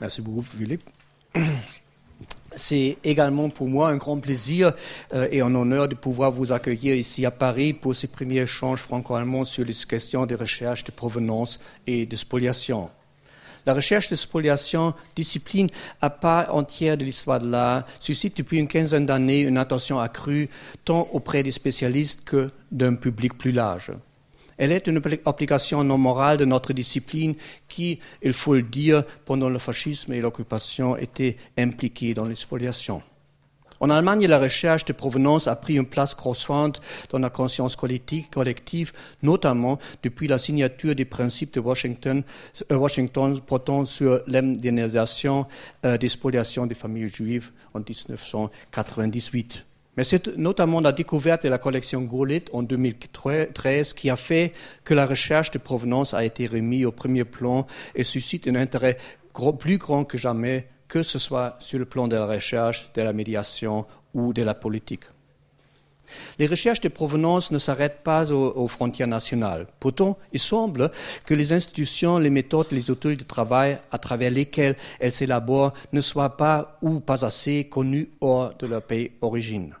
Merci beaucoup, Philippe. C'est également pour moi un grand plaisir euh, et un honneur de pouvoir vous accueillir ici à Paris pour ce premier échange franco-allemand sur les questions de recherche de provenance et de spoliation. La recherche de spoliation, discipline à part entière de l'histoire de l'art, suscite depuis une quinzaine d'années une attention accrue tant auprès des spécialistes que d'un public plus large. Elle est une application non morale de notre discipline qui, il faut le dire, pendant le fascisme et l'occupation, était impliquée dans l'expoliation. En Allemagne, la recherche de provenance a pris une place croissante dans la conscience collective, notamment depuis la signature des principes de Washington, euh, portant sur l'indemnisation euh, des spoliations des familles juives en 1998. Mais c'est notamment la découverte de la collection Gaulit en 2013 qui a fait que la recherche de provenance a été remise au premier plan et suscite un intérêt plus grand que jamais, que ce soit sur le plan de la recherche, de la médiation ou de la politique. Les recherches de provenance ne s'arrêtent pas aux, frontières nationales. Pourtant, il semble que les institutions, les méthodes, les outils de travail à travers lesquels elles s'élaborent ne soient pas ou pas assez connus hors de leur pays d'origine.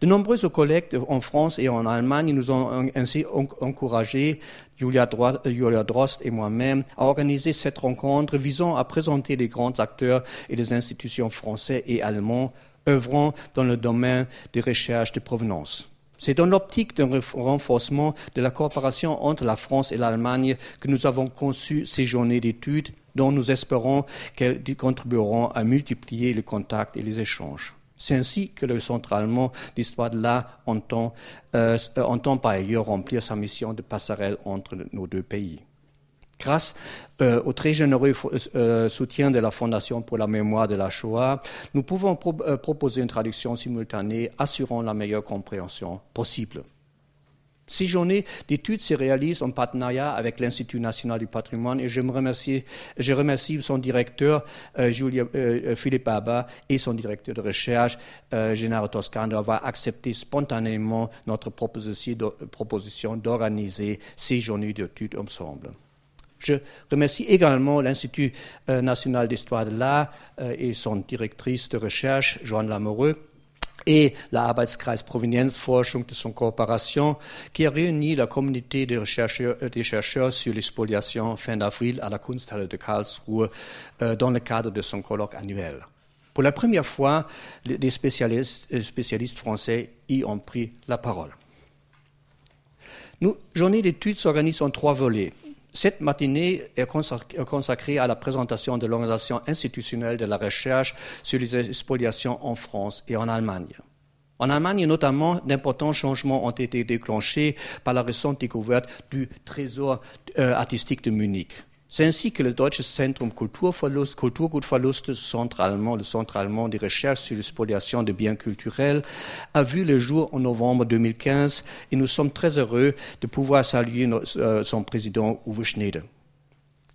De nombreux collègues en France et en Allemagne nous ont ainsi encouragés, Julia Drost et moi-même, à organiser cette rencontre visant à présenter les grands acteurs et les institutions français et allemands œuvrant dans le domaine des recherches de provenance. C'est dans l'optique d'un renforcement de la coopération entre la France et l'Allemagne que nous avons conçu ces journées d'études dont nous espérons qu'elles contribueront à multiplier les contacts et les échanges. C'est ainsi que le centre allemand d'histoire de l'art entend, euh, entend par ailleurs remplir sa mission de passerelle entre nos deux pays. Grâce euh, au très généreux euh, soutien de la Fondation pour la mémoire de la Shoah, nous pouvons proposer une traduction simultanée assurant la meilleure compréhension possible. Ces journées d'études se réalisent en partenariat avec l'Institut national du patrimoine et je, me remercie, son directeur, euh, euh, euh, Philippe Abba, et son directeur de recherche, euh, Gennaro Toscano, d'avoir accepté spontanément notre proposition d'organiser ces journées d'études ensemble. Je remercie également l'Institut national d'histoire de l'art et son directrice de recherche, Joanne Lamoureux, et la Arbeitskreis Provenienzforschung de son coopération, qui a réuni la communauté des chercheurs, des chercheurs sur l'expoliation fin d'avril à la Kunsthalle de Karlsruhe euh, dans le cadre de son colloque annuel. Pour la première fois, des spécialistes, spécialistes français y ont pris la parole. Nous, journée d'études s'organise en trois volets. Cette matinée est consacrée à la présentation de l'organisation institutionnelle de la recherche sur les spoliations en France et en Allemagne. En Allemagne, notamment, d'importants changements ont été déclenchés par la récente découverte du trésor euh, artistique de Munich. C'est ainsi que le Deutsche Zentrum Kulturverlust, Kulturgutverluste, centre allemand, le centre allemand de recherche sur l'expoliation de biens culturels, a vu le jour en novembre 2015 et nous sommes très heureux de pouvoir saluer euh, son président Uwe Schneider.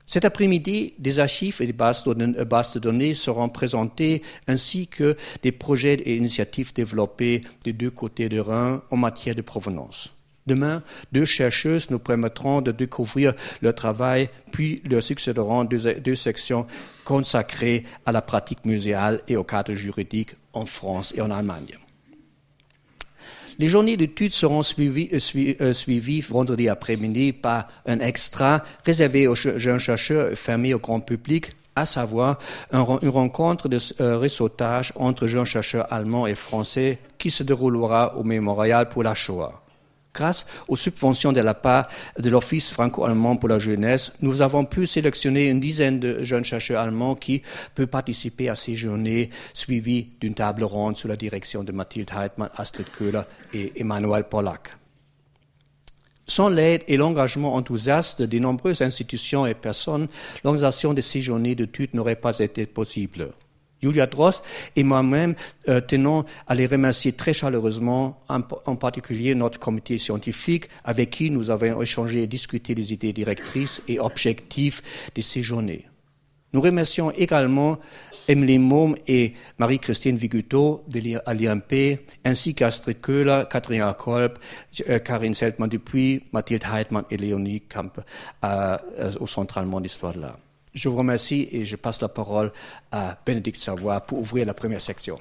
Cet après-midi, des archives et des bases de données seront présentées ainsi que des projets et initiatives développés des deux côtés de Rhin en matière de provenance. Demain, deux chercheuses nous permettront de découvrir leur travail, puis leur succéderont deux, sections consacrées à la pratique muséale et au cadre juridique en France et en Allemagne. Les journées d'études seront suivies, euh, euh, vendredi après-midi par un extra réservé aux jeunes chercheurs fermé au grand public, à savoir une rencontre de euh, entre jeunes chercheurs allemands et français qui se déroulera au mémorial pour la Shoah. Grâce aux subventions de la part de l'Office franco-allemand pour la jeunesse, nous avons pu sélectionner une dizaine de jeunes chercheurs allemands qui peuvent participer à ces journées suivies d'une table ronde sous la direction de Mathilde Heidmann, Astrid Köhler et Emmanuel Pollack. Sans l'aide et l'engagement enthousiaste de nombreuses institutions et personnes, l'organisation de ces journées d'études n'aurait pas été possible. Julia Drost et moi-même euh, tenons à les remercier très chaleureusement, en, particulier notre comité scientifique avec qui nous avons échangé et discuté des idées directrices et objectifs de ces journées. Nous remercions également Emily Mom et Marie-Christine Viguto de l'IMP, ainsi qu'Astrid Köhler, Catherine Kolb, euh, Karine Seltmann-Dupuis, Mathilde Heidmann et Léonie Kamp euh, au Centre allemand d'histoire de l'art. Je vous remercie et je passe la parole à Bénédicte Savoie pour ouvrir la première section.